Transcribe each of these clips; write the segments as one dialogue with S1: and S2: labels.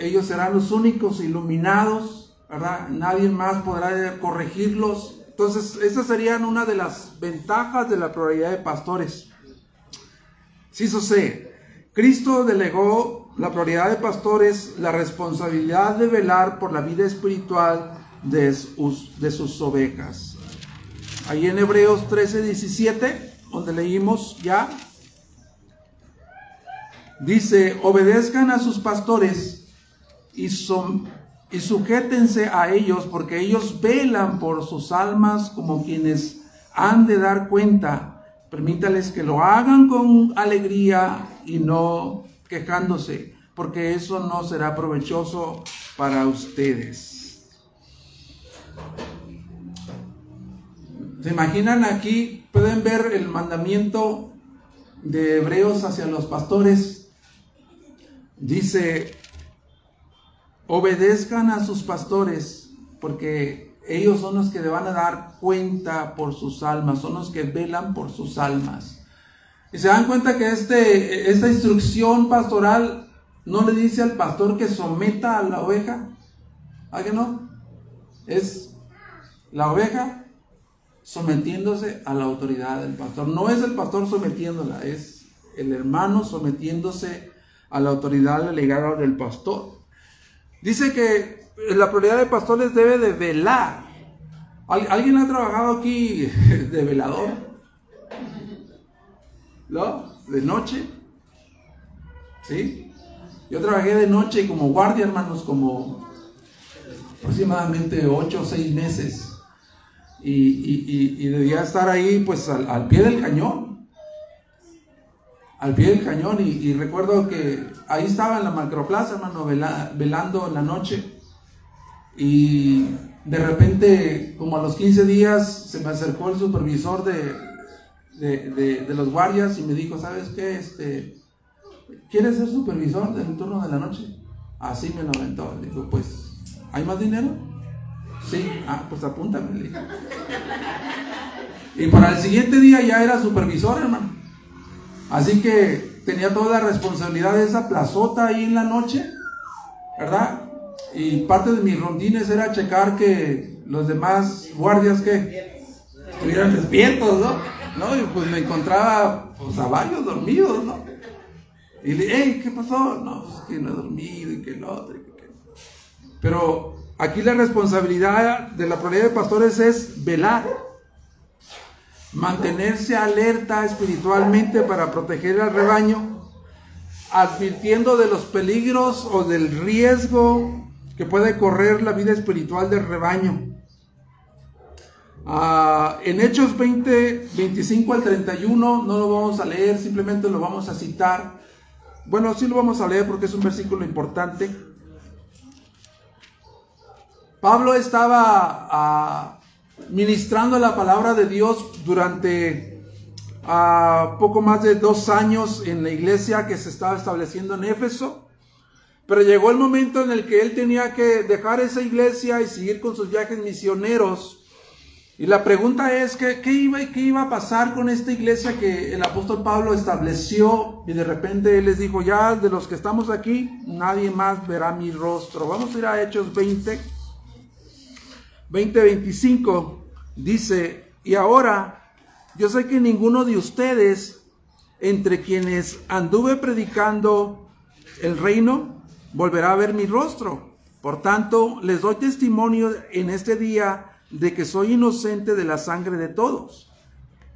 S1: ellos serán los únicos iluminados, ¿verdad? Nadie más podrá corregirlos. Entonces, esas serían una de las ventajas de la pluralidad de pastores. Sí, sé. Cristo delegó la pluralidad de pastores la responsabilidad de velar por la vida espiritual de sus, de sus ovejas. Ahí en Hebreos 13, 17, donde leímos ya, Dice, obedezcan a sus pastores y, y sujétense a ellos porque ellos velan por sus almas como quienes han de dar cuenta. Permítales que lo hagan con alegría y no quejándose, porque eso no será provechoso para ustedes. ¿Se imaginan aquí? Pueden ver el mandamiento de Hebreos hacia los pastores Dice, obedezcan a sus pastores, porque ellos son los que le van a dar cuenta por sus almas, son los que velan por sus almas. Y se dan cuenta que este, esta instrucción pastoral no le dice al pastor que someta a la oveja. ¿A que no? Es la oveja sometiéndose a la autoridad del pastor. No es el pastor sometiéndola, es el hermano sometiéndose a la autoridad delegada del pastor. Dice que la prioridad de pastores debe de velar. ¿Alguien ha trabajado aquí de velador? ¿No? ¿De noche? ¿Sí? Yo trabajé de noche como guardia, hermanos, como aproximadamente ocho o seis meses. Y, debía estar ahí, pues, al pie del cañón al pie del cañón y, recuerdo que ahí estaba en la macroplaza, hermano, velando en la noche y de repente, como a los 15 días, se me acercó el supervisor de, de, los guardias y me dijo, ¿sabes qué? Este, ¿Quieres ser supervisor del turno de la noche? Así me lo aventó. Dijo, pues, ¿hay más dinero? Sí, ah, pues apúntame. Y para el siguiente día ya era supervisor, hermano. Así que tenía toda la responsabilidad de esa plazota ahí en la noche, ¿verdad? Y parte de mis rondines era checar que los demás guardias que estuvieran despiertos, ¿no? ¿no? Y pues me encontraba pues, a dormidos, ¿no? Y le hey, ¿qué pasó? No, pues que no he dormido y que el otro. Y que... Pero aquí la responsabilidad de la prioridad de pastores es velar mantenerse alerta espiritualmente para proteger al rebaño, advirtiendo de los peligros o del riesgo que puede correr la vida espiritual del rebaño. Ah, en Hechos 20, 25 al 31, no lo vamos a leer, simplemente lo vamos a citar. Bueno, sí lo vamos a leer porque es un versículo importante. Pablo estaba ah, ministrando la palabra de Dios durante ah, poco más de dos años en la iglesia que se estaba estableciendo en Éfeso. Pero llegó el momento en el que él tenía que dejar esa iglesia y seguir con sus viajes misioneros. Y la pregunta es, ¿qué, qué, iba, ¿qué iba a pasar con esta iglesia que el apóstol Pablo estableció? Y de repente él les dijo, ya de los que estamos aquí, nadie más verá mi rostro. Vamos a ir a Hechos 20. 20:25 dice, y ahora yo sé que ninguno de ustedes, entre quienes anduve predicando el reino, volverá a ver mi rostro. Por tanto, les doy testimonio en este día de que soy inocente de la sangre de todos.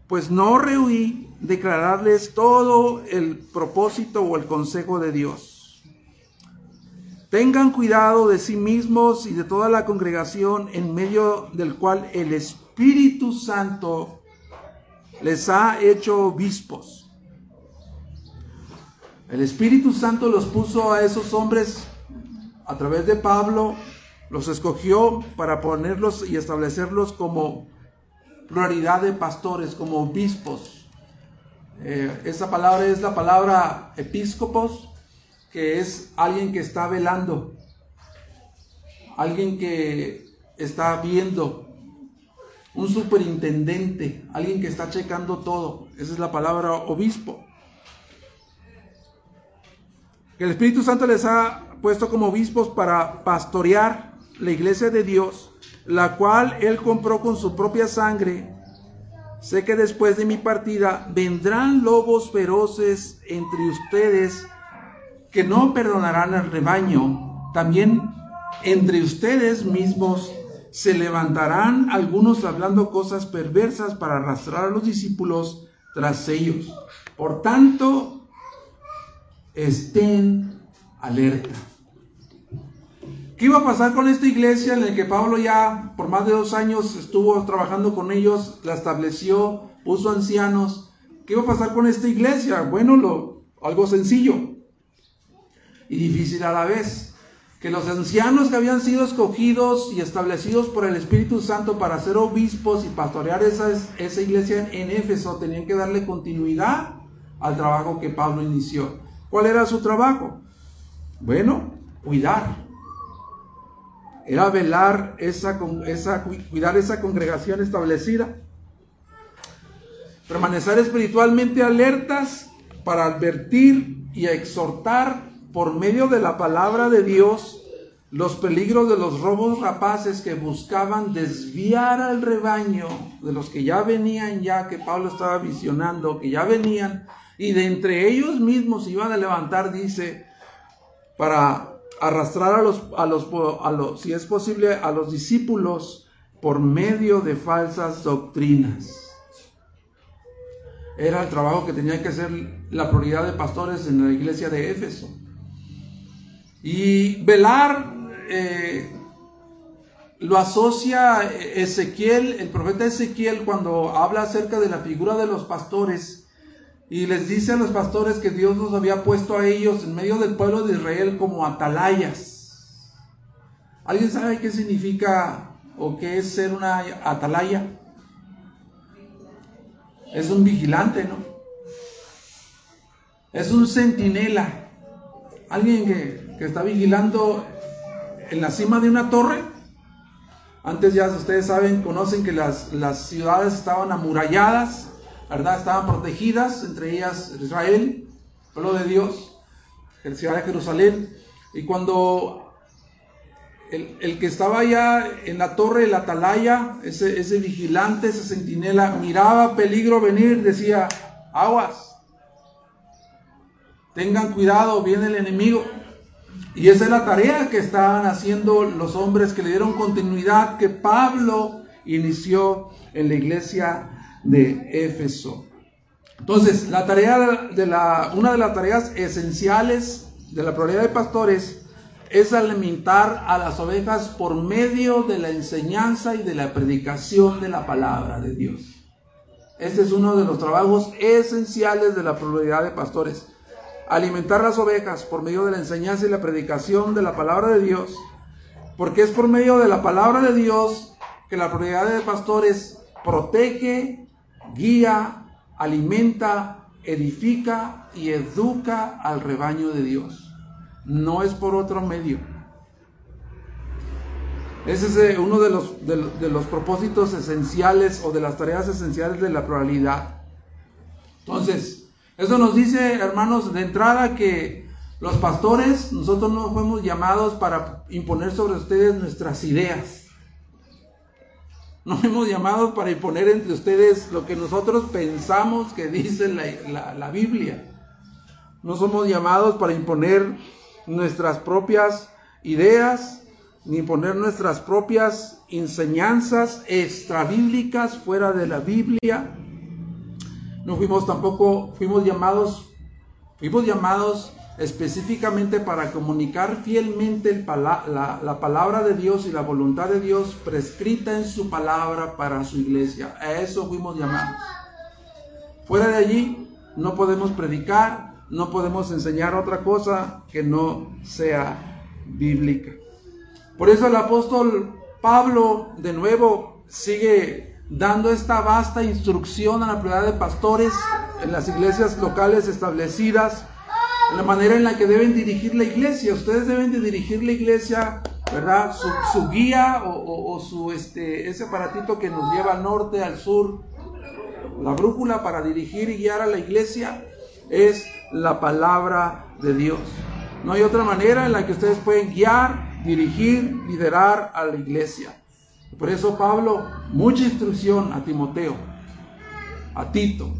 S1: Pues no rehuí declararles todo el propósito o el consejo de Dios. Tengan cuidado de sí mismos y de toda la congregación en medio del cual el Espíritu Santo les ha hecho obispos. El Espíritu Santo los puso a esos hombres a través de Pablo, los escogió para ponerlos y establecerlos como pluralidad de pastores, como obispos. Eh, esa palabra es la palabra episcopos, es alguien que está velando, alguien que está viendo, un superintendente, alguien que está checando todo. Esa es la palabra obispo. Que el Espíritu Santo les ha puesto como obispos para pastorear la iglesia de Dios, la cual él compró con su propia sangre. Sé que después de mi partida vendrán lobos feroces entre ustedes que no perdonarán al rebaño. También entre ustedes mismos se levantarán algunos hablando cosas perversas para arrastrar a los discípulos tras ellos. Por tanto, estén alerta. ¿Qué iba a pasar con esta iglesia en la que Pablo ya por más de dos años estuvo trabajando con ellos, la estableció, puso ancianos? ¿Qué iba a pasar con esta iglesia? Bueno, lo, algo sencillo y difícil a la vez. Que los ancianos que habían sido escogidos y establecidos por el Espíritu Santo para ser obispos y pastorear esa, esa iglesia en Éfeso tenían que darle continuidad al trabajo que Pablo inició. ¿Cuál era su trabajo? Bueno, cuidar, era velar esa, esa, cuidar esa congregación establecida. Permanecer espiritualmente alertas para advertir y exhortar por medio de la palabra de Dios los peligros de los robos rapaces que buscaban desviar al rebaño de los que ya venían ya que Pablo estaba visionando, que ya venían y de entre ellos mismos iban a levantar, dice, para arrastrar a los, a los, a los, si es posible, a los discípulos por medio de falsas doctrinas. Era el trabajo que tenía que ser la prioridad de pastores en la iglesia de Éfeso. Y velar eh, lo asocia Ezequiel, el profeta Ezequiel, cuando habla acerca de la figura de los pastores y les dice a los pastores que Dios los había puesto a ellos en medio del pueblo de Israel como atalayas. ¿Alguien sabe qué significa o qué es ser una atalaya? Es un vigilante, ¿no? Es un centinela. Alguien que, que está vigilando en la cima de una torre. Antes ya ustedes saben, conocen que las, las ciudades estaban amuralladas ¿verdad? Estaban protegidas, entre ellas Israel, pueblo de Dios, la ciudad de Jerusalén. Y cuando el, que estaba allá en la torre la atalaya, ese, ese vigilante, ese centinela, miraba peligro venir, decía, aguas, tengan cuidado, viene el enemigo. Y esa es la tarea que estaban haciendo los hombres que le dieron continuidad, que Pablo inició en la iglesia de Éfeso. Entonces, la tarea de la, una de las tareas esenciales de la prioridad de pastores es alimentar a las ovejas por medio de la enseñanza y de la predicación de la palabra de Dios. Este es uno de los trabajos esenciales de la prioridad de pastores. Alimentar las ovejas por medio de la enseñanza y la predicación de la palabra de Dios. Porque es por medio de la palabra de Dios que la prioridad de pastores protege, guía, alimenta, edifica y educa al rebaño de Dios. No es por otro medio. Ese es eh, uno de los, de, los propósitos esenciales o de las tareas esenciales de la pluralidad. Entonces, eso nos dice, hermanos, de entrada que los pastores, nosotros no fuimos llamados para imponer sobre ustedes nuestras ideas. No hemos llamado para imponer entre ustedes lo que nosotros pensamos que dice la, Biblia. No somos llamados para imponer nuestras propias ideas, ni imponer nuestras propias enseñanzas extrabíblicas fuera de la Biblia. No fuimos tampoco, fuimos llamados, fuimos llamados específicamente para comunicar fielmente la, palabra de Dios y la voluntad de Dios prescrita en su palabra para su iglesia. A eso fuimos llamados. Fuera de allí no podemos predicar, no podemos enseñar otra cosa que no sea bíblica. Por eso el apóstol Pablo de nuevo sigue dando esta vasta instrucción a la prioridad de pastores en las iglesias locales establecidas la manera en la que deben dirigir la iglesia. Ustedes deben de dirigir la iglesia, ¿verdad? Su, guía o, su, este, ese aparatito que nos lleva al norte, al sur, la brújula para dirigir y guiar a la iglesia es la palabra de Dios. No hay otra manera en la que ustedes pueden guiar, dirigir, liderar a la iglesia. Por eso Pablo, mucha instrucción a Timoteo, a Tito,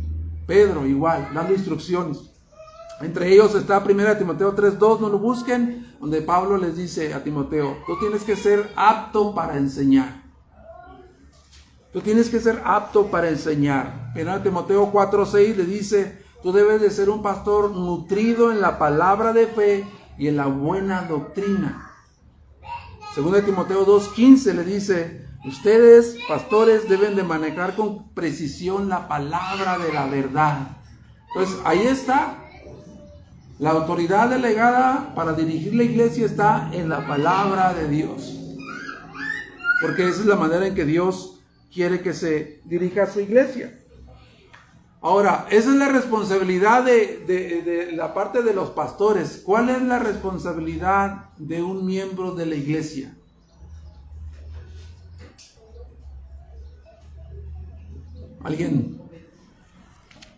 S1: Pedro igual, dando instrucciones. Entre ellos está 1 Timoteo 3.2, no lo busquen, donde Pablo les dice a Timoteo, tú tienes que ser apto para enseñar. Tú tienes que ser apto para enseñar. 1 Timoteo 4.6 le dice, tú debes de ser un pastor nutrido en la palabra de fe y en la buena doctrina. 2 Timoteo 2.15 le dice, ustedes, pastores, deben de manejar con precisión la palabra de la verdad. Entonces, ahí está la autoridad delegada para dirigir la iglesia está en la palabra de Dios. Porque esa es la manera en que Dios quiere que se dirija a su iglesia. Ahora, esa es la responsabilidad de, la parte de los pastores. ¿Cuál es la responsabilidad de un miembro de la iglesia? ¿Alguien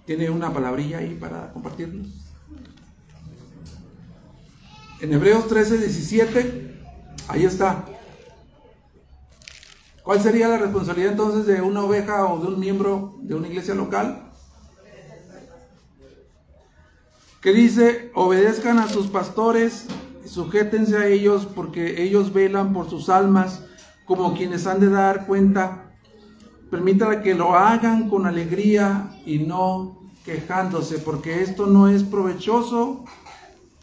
S1: tiene una palabrilla ahí para compartirnos? En Hebreos 13, 17, ahí está. ¿Cuál sería la responsabilidad entonces de una oveja o de un miembro de una iglesia local? Que dice, obedezcan a sus pastores, sujétense a ellos porque ellos velan por sus almas como quienes han de dar cuenta. Permítala que lo hagan con alegría y no quejándose, porque esto no es provechoso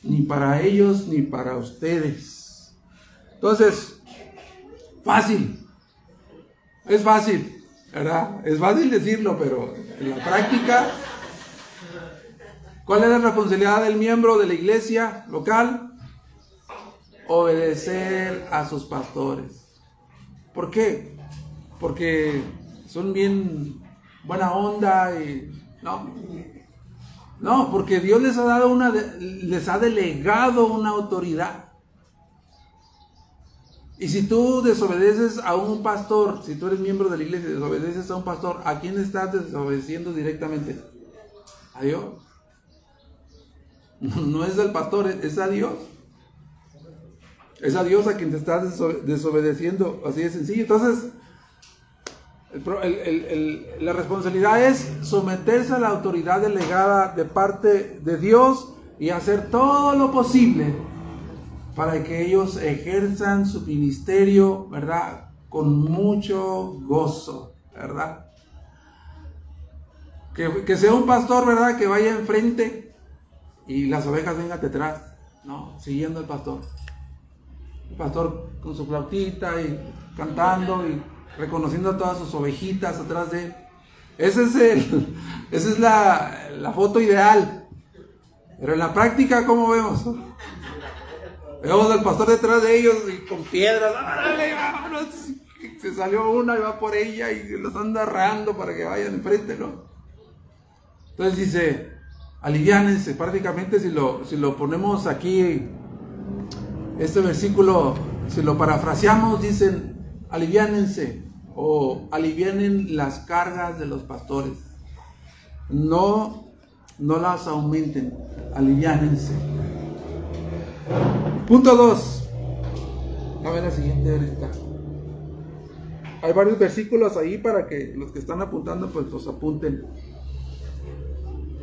S1: ni para ellos ni para ustedes. Entonces, fácil, es fácil, ¿verdad? Es fácil decirlo, pero en la práctica, ¿cuál es la responsabilidad del miembro de la iglesia local? Obedecer a sus pastores. ¿Por qué? Porque son bien buena onda y no, no, porque Dios les ha dado una, les ha delegado una autoridad. Y si tú desobedeces a un pastor, si tú eres miembro de la iglesia desobedeces a un pastor, ¿a quién estás desobedeciendo directamente? A Dios. No es al pastor, es a Dios. Es a Dios a quien te estás desobedeciendo, así de sencillo. Entonces, la responsabilidad es someterse a la autoridad delegada de parte de Dios y hacer todo lo posible para que ellos ejerzan su ministerio, ¿verdad? Con mucho gozo, ¿verdad? Que, que, sea un pastor, ¿verdad? Que vaya enfrente y las ovejas vengan detrás, ¿no? Siguiendo al pastor. El pastor con su flautita y cantando y reconociendo a todas sus ovejitas atrás de. Ese es el, esa es la, foto ideal. Pero en la práctica, ¿cómo vemos? Vemos al pastor detrás de ellos y con piedras. Se salió una y va por ella y los anda arreando para que vayan enfrente, ¿no? Entonces dice, aliviánense. Prácticamente si lo, si lo ponemos aquí, este versículo, si lo parafraseamos, dicen, aliviánense o alivianen las cargas de los pastores. No, no las aumenten, aliviánense. Punto 2. A ver la siguiente ahorita. Hay varios versículos ahí para que los que están apuntando pues los apunten.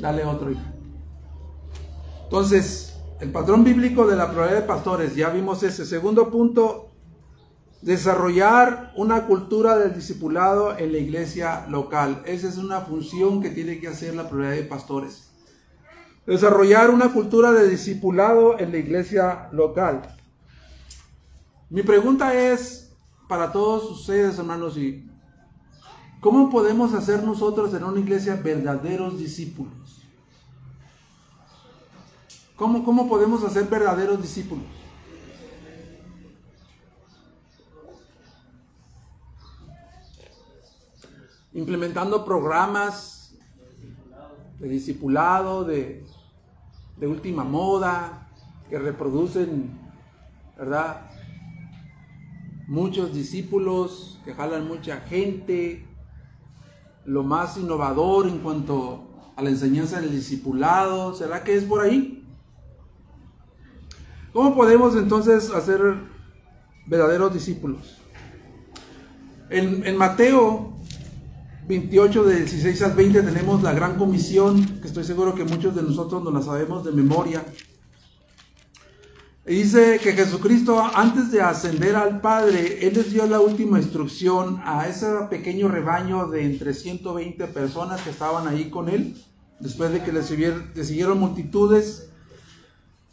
S1: Dale otro. Entonces, el patrón bíblico de la prioridad de pastores, ya vimos ese. Segundo punto, Desarrollar una cultura del discipulado en la iglesia local. Esa es una función que tiene que hacer la prioridad de pastores. Desarrollar una cultura de discipulado en la iglesia local. Mi pregunta es para todos ustedes, hermanos, y ¿cómo podemos hacer nosotros en una iglesia verdaderos discípulos? ¿Cómo, cómo podemos hacer verdaderos discípulos? Implementando programas de discipulado, de, última moda, que reproducen, ¿verdad? Muchos discípulos que jalan mucha gente, lo más innovador en cuanto a la enseñanza del discipulado, ¿será que es por ahí? ¿Cómo podemos entonces hacer verdaderos discípulos? En, en Mateo 28, de 16 al 20, tenemos la gran comisión, que estoy seguro que muchos de nosotros no la sabemos de memoria. Dice que Jesucristo, antes de ascender al Padre, Él les dio la última instrucción a ese pequeño rebaño de entre 120 personas que estaban ahí con Él, después de que le siguieron multitudes.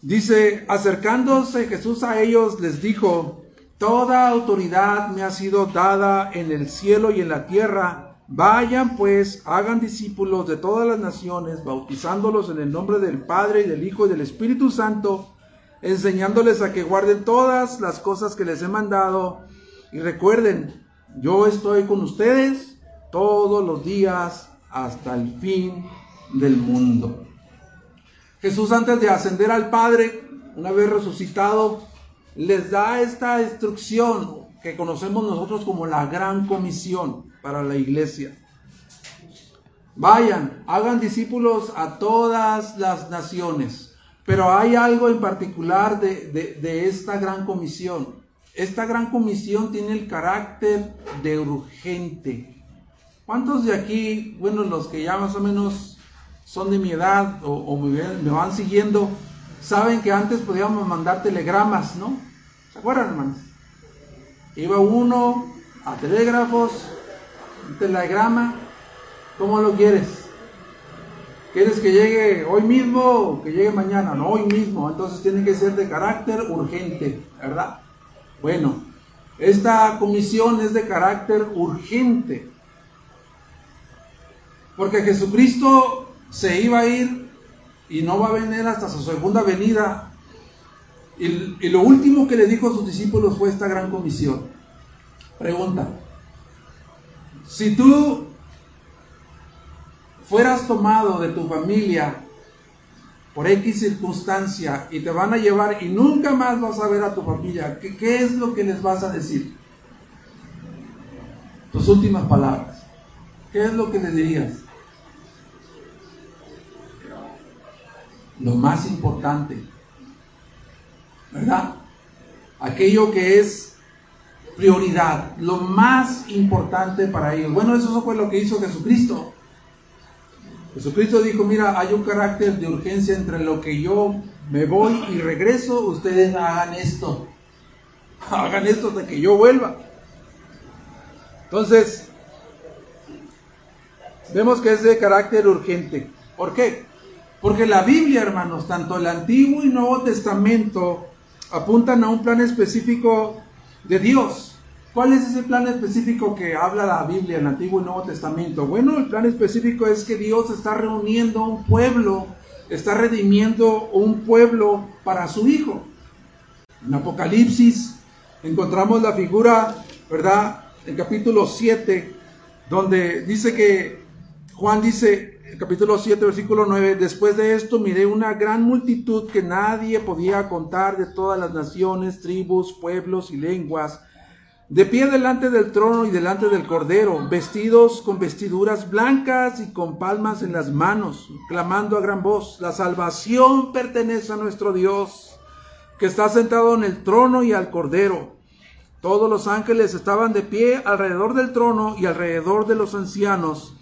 S1: Dice, acercándose Jesús a ellos, les dijo, Toda autoridad me ha sido dada en el cielo y en la tierra. Vayan pues, hagan discípulos de todas las naciones, bautizándolos en el nombre del Padre y del Hijo y del Espíritu Santo enseñándoles a que guarden todas las cosas que les he mandado. Y recuerden, yo estoy con ustedes todos los días hasta el fin del mundo. Jesús antes de ascender al Padre, una vez resucitado, les da esta instrucción que conocemos nosotros como la gran comisión para la iglesia. Vayan, hagan discípulos a todas las naciones pero hay algo en particular de, esta gran comisión. Esta gran comisión tiene el carácter de urgente. ¿Cuántos de aquí, bueno, los que ya más o menos son de mi edad o, me, van siguiendo, saben que antes podíamos mandar telegramas, ¿no? ¿Se acuerdan, hermanos? Iba uno a telégrafos, un telegrama, ¿cómo lo quieres? ¿Quieres que llegue hoy mismo o que llegue mañana? No, hoy mismo. Entonces tiene que ser de carácter urgente, ¿verdad? Bueno, esta comisión es de carácter urgente. Porque Jesucristo se iba a ir y no va a venir hasta su segunda venida. Y, lo último que le dijo a sus discípulos fue esta gran comisión. Pregunta. Si tú fueras tomado de tu familia por X circunstancia y te van a llevar y nunca más vas a ver a tu familia, ¿qué, qué es lo que les vas a decir? Tus últimas palabras. ¿Qué es lo que les dirías? Lo más importante, ¿verdad? Aquello que es prioridad, lo más importante para ellos. Bueno, eso fue lo que hizo Jesucristo. Jesucristo dijo, mira, hay un carácter de urgencia entre lo que yo me voy y regreso, ustedes hagan esto. Hagan esto hasta que yo vuelva. Entonces, vemos que es de carácter urgente. ¿Por qué? Porque la Biblia, hermanos, tanto el Antiguo y Nuevo Testamento apuntan a un plan específico de Dios. ¿Cuál es ese plan específico que habla la Biblia en el Antiguo y Nuevo Testamento? Bueno, el plan específico es que Dios está reuniendo un pueblo, está redimiendo un pueblo para su Hijo. En Apocalipsis encontramos la figura, ¿verdad? En capítulo 7, donde dice que Juan dice, capítulo 7, versículo 9, después de esto miré una gran multitud que nadie podía contar de todas las naciones, tribus, pueblos y lenguas de pie delante del trono y delante del cordero, vestidos con vestiduras blancas y con palmas en las manos, clamando a gran voz, la salvación pertenece a nuestro Dios, que está sentado en el trono y al cordero. Todos los ángeles estaban de pie alrededor del trono y alrededor de los ancianos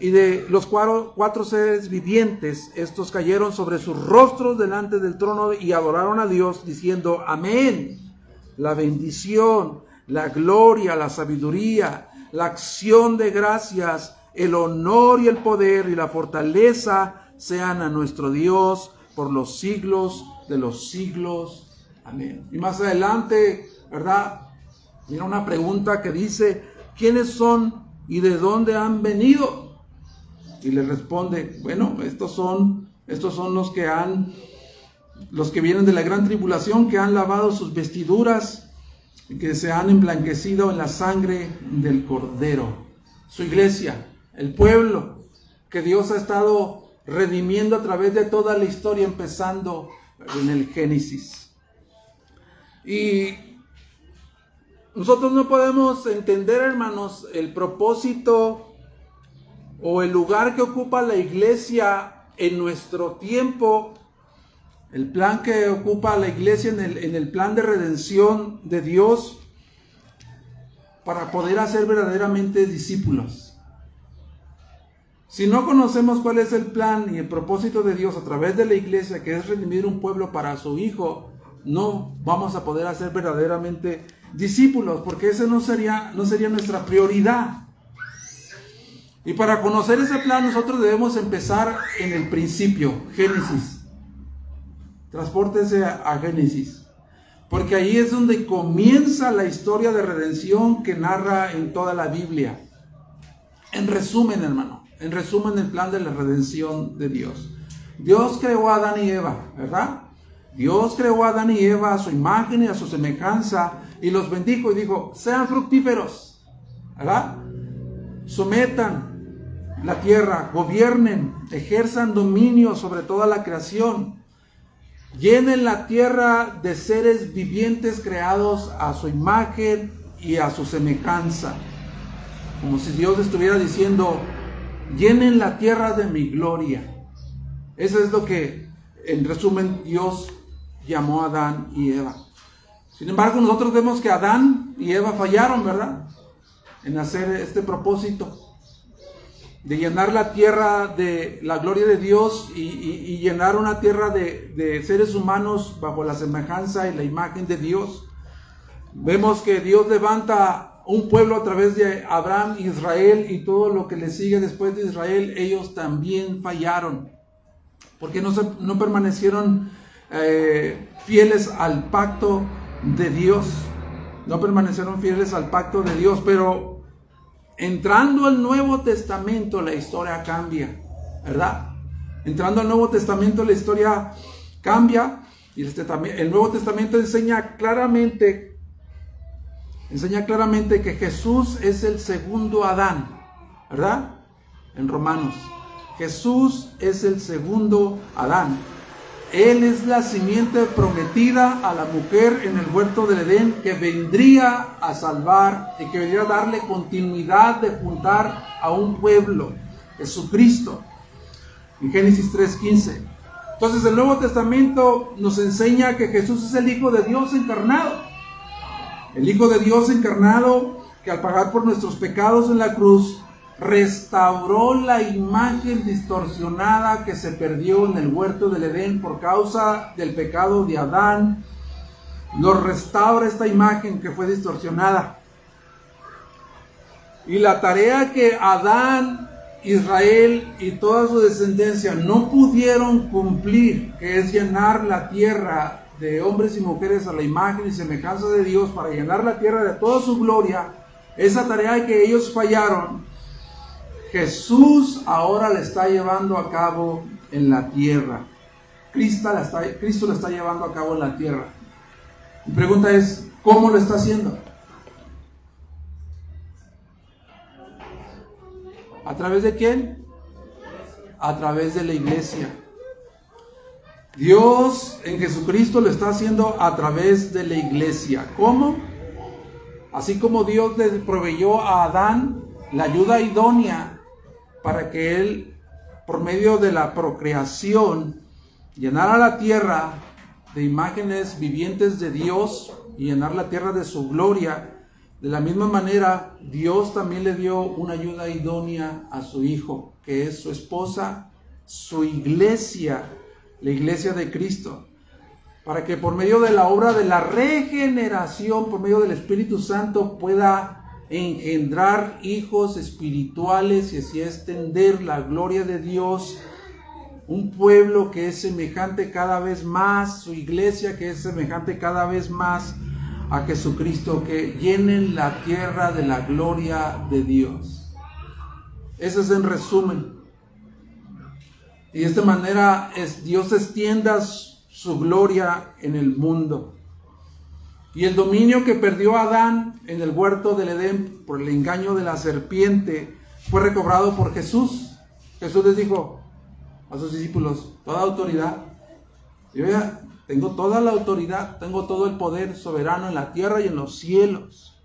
S1: y de los cuatro, cuatro seres vivientes. Estos cayeron sobre sus rostros delante del trono y adoraron a Dios diciendo, amén. La bendición, la gloria, la sabiduría, la acción de gracias, el honor y el poder y la fortaleza sean a nuestro Dios por los siglos de los siglos. Amén. Y más adelante, ¿verdad? Mira una pregunta que dice, ¿quiénes son y de dónde han venido? Y le responde, bueno, estos son, estos son los que han, los que vienen de la gran tribulación, que han lavado sus vestiduras que se han emblanquecido en la sangre del Cordero. Su iglesia, el pueblo que Dios ha estado redimiendo a través de toda la historia, empezando en el Génesis. Y nosotros no podemos entender, hermanos, el propósito o el lugar que ocupa la iglesia en nuestro tiempo el plan que ocupa la iglesia en el, en el plan de redención de Dios para poder hacer verdaderamente discípulos. Si no conocemos cuál es el plan y el propósito de Dios a través de la iglesia, que es redimir un pueblo para su Hijo, no vamos a poder hacer verdaderamente discípulos, porque ese no sería, no sería nuestra prioridad. Y para conocer ese plan nosotros debemos empezar en el principio, Génesis. Transpórtese a Génesis. Porque ahí es donde comienza la historia de redención que narra en toda la Biblia. En resumen, hermano, en resumen el plan de la redención de Dios. Dios creó a Adán y Eva, ¿verdad? Dios creó a Adán y Eva a su imagen y a su semejanza y los bendijo y dijo, sean fructíferos, ¿verdad? Sometan la tierra, gobiernen, ejerzan dominio sobre toda la creación Llenen la tierra de seres vivientes creados a su imagen y a su semejanza. Como si Dios estuviera diciendo, llenen la tierra de mi gloria. Eso es lo que, en resumen, Dios llamó a Adán y Eva. Sin embargo, nosotros vemos que Adán y Eva fallaron, ¿verdad? En hacer este propósito de llenar la tierra de la gloria de Dios y, llenar una tierra de, seres humanos bajo la semejanza y la imagen de Dios. Vemos que Dios levanta un pueblo a través de Abraham, Israel y todo lo que le sigue después de Israel, ellos también fallaron, porque no, se, no permanecieron eh, fieles al pacto de Dios, no permanecieron fieles al pacto de Dios, pero entrando al Nuevo Testamento la historia cambia, ¿verdad? Entrando al Nuevo Testamento la historia cambia y este, el Nuevo Testamento enseña claramente, enseña claramente que Jesús es el segundo Adán, ¿verdad? En Romanos. Jesús es el segundo Adán. Él es la simiente prometida a la mujer en el huerto del Edén que vendría a salvar y que vendría a darle continuidad de juntar a un pueblo, Jesucristo. En Génesis 3:15. Entonces el Nuevo Testamento nos enseña que Jesús es el Hijo de Dios encarnado. El Hijo de Dios encarnado que al pagar por nuestros pecados en la cruz restauró la imagen distorsionada que se perdió en el huerto del Edén por causa del pecado de Adán. Nos restaura esta imagen que fue distorsionada. Y la tarea que Adán, Israel y toda su descendencia no pudieron cumplir, que es llenar la tierra de hombres y mujeres a la imagen y semejanza de Dios para llenar la tierra de toda su gloria, esa tarea que ellos fallaron, Jesús ahora la está llevando a cabo en la tierra. Cristo la está, Cristo está llevando a cabo en la tierra. Mi pregunta es, ¿cómo lo está haciendo? ¿A través de quién? A través de la iglesia. Dios en Jesucristo lo está haciendo a través de la iglesia. ¿Cómo? Así como Dios le proveyó a Adán la ayuda idónea para que Él, por medio de la procreación, llenara la tierra de imágenes vivientes de Dios y llenar la tierra de su gloria. De la misma manera, Dios también le dio una ayuda idónea a su Hijo, que es su esposa, su iglesia, la iglesia de Cristo, para que por medio de la obra de la regeneración, por medio del Espíritu Santo, pueda engendrar hijos espirituales y así extender la gloria de Dios. Un pueblo que es semejante cada vez más, su iglesia que es semejante cada vez más a Jesucristo, que llenen la tierra de la gloria de Dios. Eso es en resumen. Y de esta manera es, Dios extienda su gloria en el mundo. Y el dominio que perdió Adán en el huerto del Edén por el engaño de la serpiente fue recobrado por Jesús. Jesús les dijo a sus discípulos, toda autoridad. Yo ya tengo toda la autoridad, tengo todo el poder soberano en la tierra y en los cielos.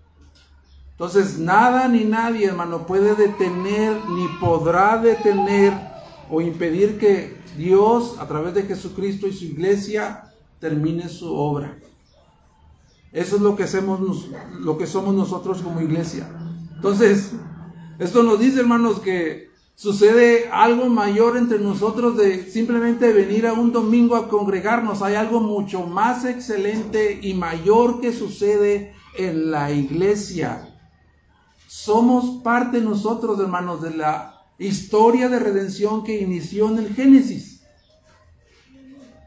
S1: Entonces nada ni nadie, hermano, puede detener ni podrá detener o impedir que Dios, a través de Jesucristo y su iglesia, termine su obra. Eso es lo que hacemos, lo que somos nosotros como iglesia. Entonces, esto nos dice, hermanos, que sucede algo mayor entre nosotros de simplemente venir a un domingo a congregarnos. Hay algo mucho más excelente y mayor que sucede en la iglesia. Somos parte nosotros, hermanos, de la historia de redención que inició en el Génesis.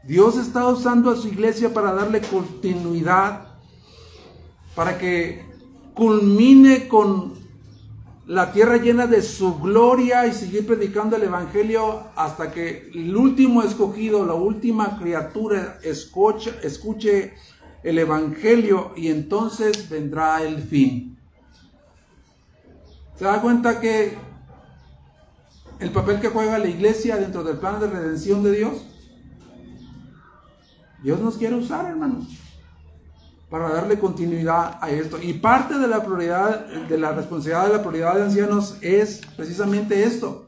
S1: Dios está usando a su iglesia para darle continuidad, para que culmine con la tierra llena de su gloria y seguir predicando el Evangelio hasta que el último escogido, la última criatura escuche, escuche el Evangelio y entonces vendrá el fin. ¿Se da cuenta que el papel que juega la iglesia dentro del plan de redención de Dios? Dios nos quiere usar, hermanos, para darle continuidad a esto. Y parte de la prioridad, de la responsabilidad de la prioridad de ancianos es precisamente esto.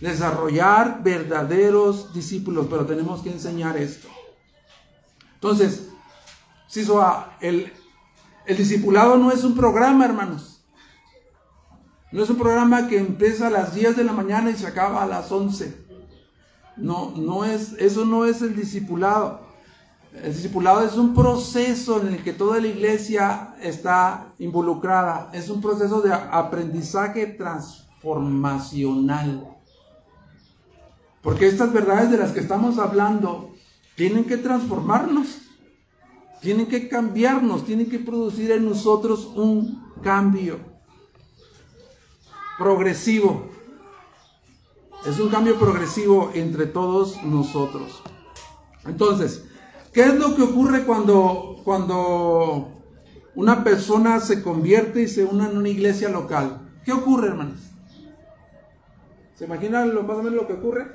S1: Desarrollar verdaderos discípulos, pero tenemos que enseñar esto. Entonces, el, el discipulado no es un programa, hermanos. No es un programa que empieza a las 10 de la mañana y se acaba a las 11. No, no es, eso no es el discipulado. El discipulado es un proceso en el que toda la iglesia está involucrada. Es un proceso de aprendizaje transformacional. Porque estas verdades de las que estamos hablando tienen que transformarnos, tienen que cambiarnos, tienen que producir en nosotros un cambio progresivo. Es un cambio progresivo entre todos nosotros. Entonces, ¿qué es lo que ocurre cuando, cuando una persona se convierte y se une en una iglesia local? ¿Qué ocurre, hermanos? ¿Se imaginan lo, más o menos lo que ocurre?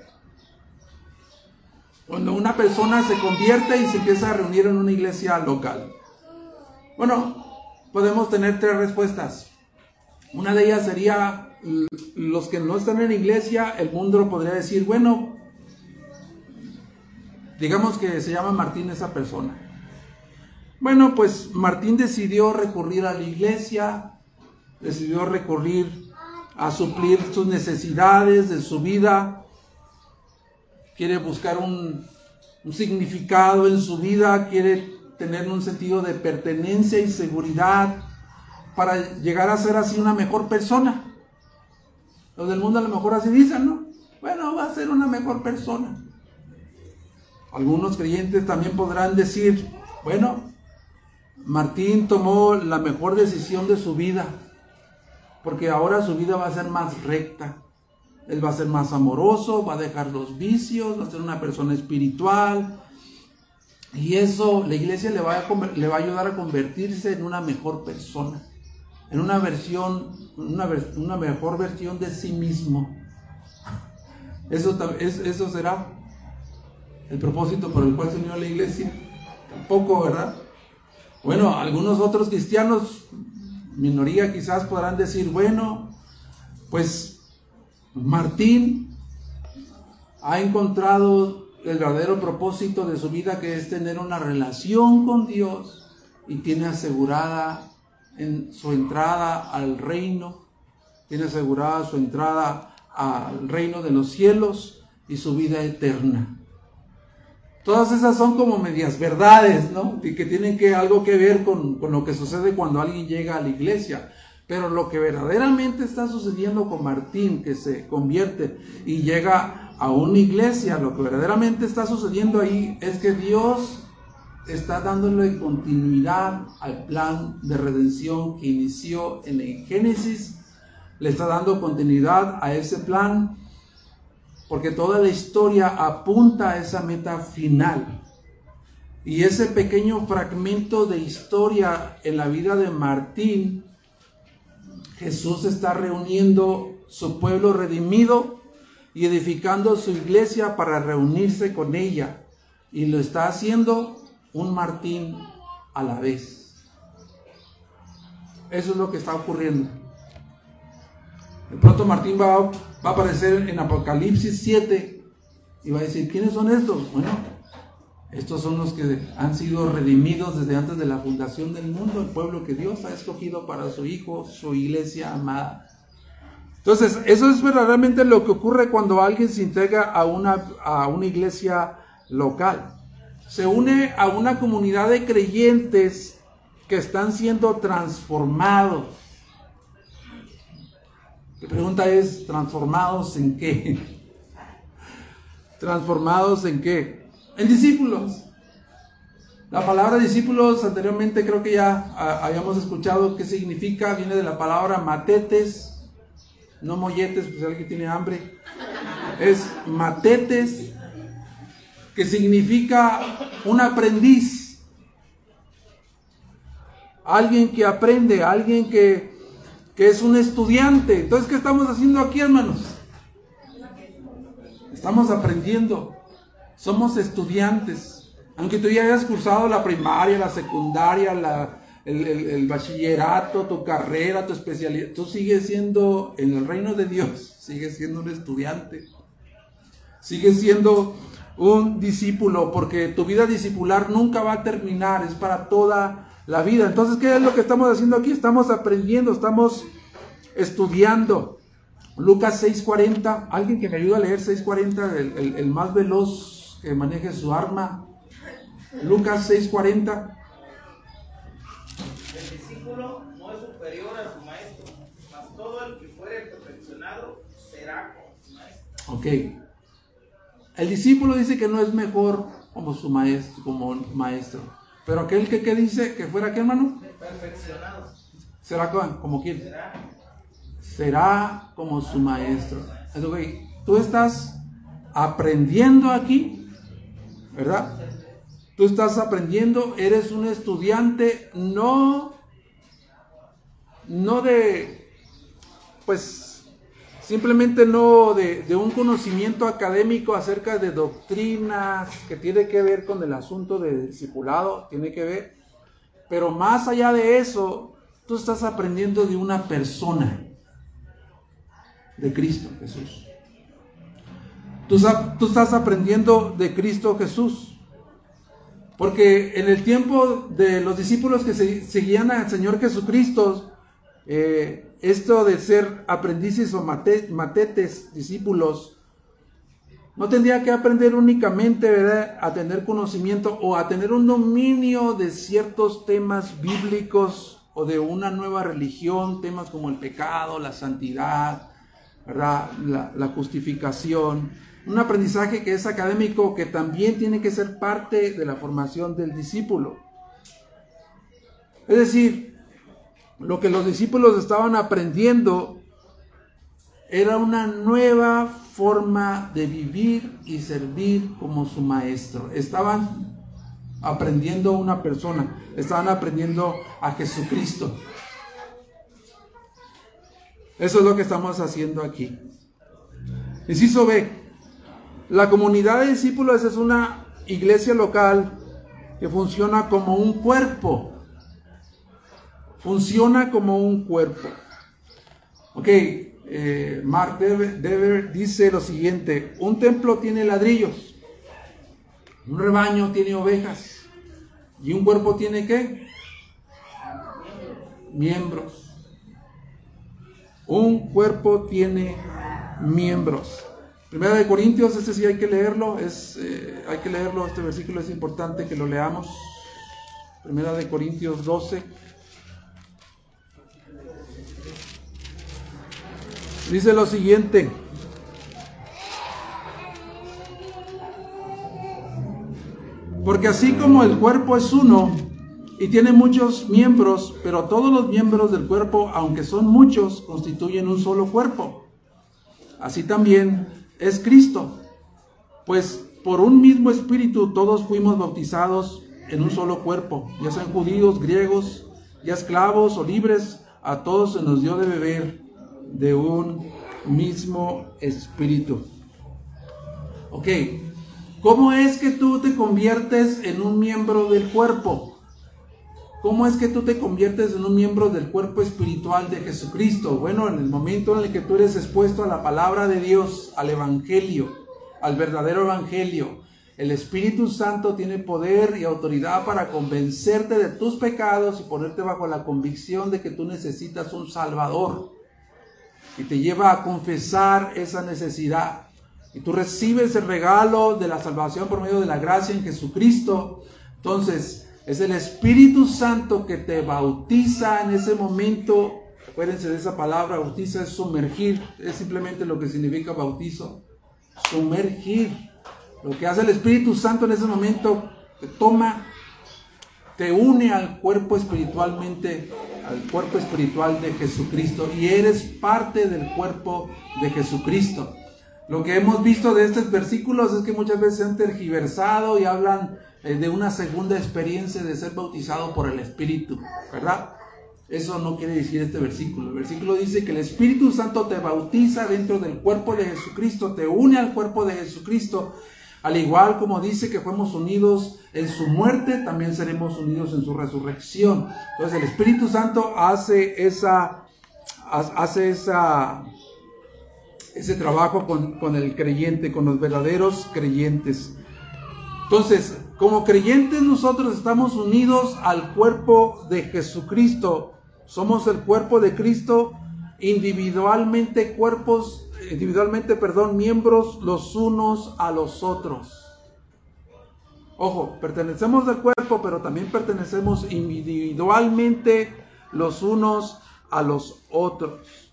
S1: Cuando una persona se convierte y se empieza a reunir en una iglesia local. Bueno, podemos tener tres respuestas. Una de ellas sería los que no están en iglesia, el mundo podría decir, bueno, digamos que se llama Martín esa persona. Bueno, pues Martín decidió recurrir a la iglesia, decidió recurrir a suplir sus necesidades de su vida, quiere buscar un, significado en su vida, quiere tener un sentido de pertenencia y seguridad para llegar a ser así una mejor persona. Los del mundo a lo mejor así dicen, ¿no? Bueno, va a ser una mejor persona. Algunos creyentes también podrán decir, bueno, Martín tomó la mejor decisión de su vida, porque ahora su vida va a ser más recta. Él va a ser más amoroso, va a dejar los vicios, va a ser una persona espiritual. Y eso la iglesia le va a, le va a ayudar a convertirse en una mejor persona en una versión, una, una mejor versión de sí mismo. Eso, eso será el propósito por el cual se unió la iglesia. Tampoco, ¿verdad? Bueno, algunos otros cristianos, minoría quizás podrán decir, bueno, pues Martín ha encontrado el verdadero propósito de su vida que es tener una relación con Dios y tiene asegurada en su entrada al reino, tiene asegurada su entrada al reino de los cielos y su vida eterna. Todas esas son como medias verdades, ¿no? Y que tienen que, algo que ver con, con lo que sucede cuando alguien llega a la iglesia. Pero lo que verdaderamente está sucediendo con Martín, que se convierte y llega a una iglesia, lo que verdaderamente está sucediendo ahí es que Dios está dándole continuidad al plan de redención que inició en el Génesis, le está dando continuidad a ese plan, porque toda la historia apunta a esa meta final. Y ese pequeño fragmento de historia en la vida de Martín, Jesús está reuniendo su pueblo redimido y edificando su iglesia para reunirse con ella. Y lo está haciendo un Martín a la vez. Eso es lo que está ocurriendo. De pronto Martín va, a aparecer en Apocalipsis 7 y va a decir, ¿quiénes son estos? Bueno, estos son los que han sido redimidos desde antes de la fundación del mundo, el pueblo que Dios ha escogido para su Hijo, su iglesia amada. Entonces, eso es verdaderamente lo que ocurre cuando alguien se integra a una, a una iglesia local. Se une a una comunidad de creyentes que están siendo transformados. La pregunta es, ¿transformados en qué? ¿Transformados en qué? En discípulos. La palabra discípulos anteriormente creo que ya ah, habíamos escuchado qué significa, viene de la palabra matetes, no molletes, pues alguien tiene hambre, es matetes, que significa un aprendiz, alguien que aprende, alguien que, es un estudiante. Entonces, ¿qué estamos haciendo aquí, hermanos? Estamos aprendiendo, somos estudiantes. Aunque tú ya hayas cursado la primaria, la secundaria, la, el, bachillerato, tu carrera, tu especialidad, tú sigues siendo, en el reino de Dios, sigues siendo un estudiante, sigues siendo un discípulo, porque tu vida discipular nunca va a terminar, es para toda la vida. Entonces, ¿qué es lo que estamos haciendo aquí? Estamos aprendiendo, estamos estudiando. Lucas 6:40, alguien que me ayude a leer 6:40, el, el más veloz que maneje su arma. Lucas 6:40.
S2: no es superior a su maestro, mas todo el que fuere perfeccionado será como su maestro.
S1: Ok. El discípulo dice que no es mejor como su maestro, como maestro. Pero aquel que, que dice que fuera qué hermano?
S2: Perfeccionado.
S1: ¿Será como quién? Será. Será como su maestro. Entonces, tú estás aprendiendo aquí, ¿verdad? Tú estás aprendiendo, eres un estudiante, no no de, pues, simplemente no de, un conocimiento académico acerca de doctrinas que tiene que ver con el asunto de discipulado, tiene que ver, pero más allá de eso, tú estás aprendiendo de una persona, de Cristo Jesús. Tú, tú estás aprendiendo de Cristo Jesús. Porque en el tiempo de los discípulos que seguían al Señor Jesucristo, eh, esto de ser aprendices o matetes, discípulos, no tendría que aprender únicamente a tener conocimiento o a tener un dominio de ciertos temas bíblicos o de una nueva religión, temas como el pecado, la santidad, La, la justificación. Un aprendizaje que es académico, que también tiene que ser parte de la formación del discípulo. Es decir, lo que los discípulos estaban aprendiendo era una nueva forma de vivir y servir como su maestro. Estaban aprendiendo una persona, estaban aprendiendo a Jesucristo. Eso es lo que estamos haciendo aquí. Inciso B. La comunidad de discípulos es una iglesia local que funciona como un cuerpo funciona como un cuerpo. Ok, eh, Mark Dever, dice lo siguiente, un templo tiene ladrillos, un rebaño tiene ovejas y un cuerpo tiene qué? Miembros. Un cuerpo tiene miembros. Primera de Corintios, este sí hay que leerlo, es, eh, hay que leerlo, este versículo es importante que lo leamos. Primera de Corintios 12. Dice lo siguiente. Porque así como el cuerpo es uno y tiene muchos miembros, pero todos los miembros del cuerpo, aunque son muchos, constituyen un solo cuerpo. Así también es Cristo. Pues por un mismo espíritu todos fuimos bautizados en un solo cuerpo, ya sean judíos, griegos, ya esclavos o libres, a todos se nos dio de beber de un mismo espíritu. Ok, ¿cómo es que tú te conviertes en un miembro del cuerpo? ¿Cómo es que tú te conviertes en un miembro del cuerpo espiritual de Jesucristo? Bueno, en el momento en el que tú eres expuesto a la palabra de Dios, al Evangelio, al verdadero Evangelio, el Espíritu Santo tiene poder y autoridad para convencerte de tus pecados y ponerte bajo la convicción de que tú necesitas un Salvador. Y te lleva a confesar esa necesidad. Y tú recibes el regalo de la salvación por medio de la gracia en Jesucristo. Entonces, es el Espíritu Santo que te bautiza en ese momento. Acuérdense de esa palabra, bautiza es sumergir, es simplemente lo que significa bautizo. Sumergir. Lo que hace el Espíritu Santo en ese momento, te toma, te une al cuerpo espiritualmente, al cuerpo espiritual de Jesucristo y eres parte del cuerpo de Jesucristo. Lo que hemos visto de estos versículos es que muchas veces se han tergiversado y hablan eh, de una segunda experiencia de ser bautizado por el Espíritu, ¿verdad? Eso no quiere decir este versículo. El versículo dice que el Espíritu Santo te bautiza dentro del cuerpo de Jesucristo, te une al cuerpo de Jesucristo. Al igual como dice que fuimos unidos en su muerte, también seremos unidos en su resurrección. Entonces el Espíritu Santo hace esa, hace esa, ese trabajo con, con el creyente, con los verdaderos creyentes. Entonces, como creyentes nosotros estamos unidos al cuerpo de Jesucristo. Somos el cuerpo de Cristo individualmente cuerpos, individualmente, perdón, miembros los unos a los otros. Ojo, pertenecemos al cuerpo, pero también pertenecemos individualmente los unos a los otros.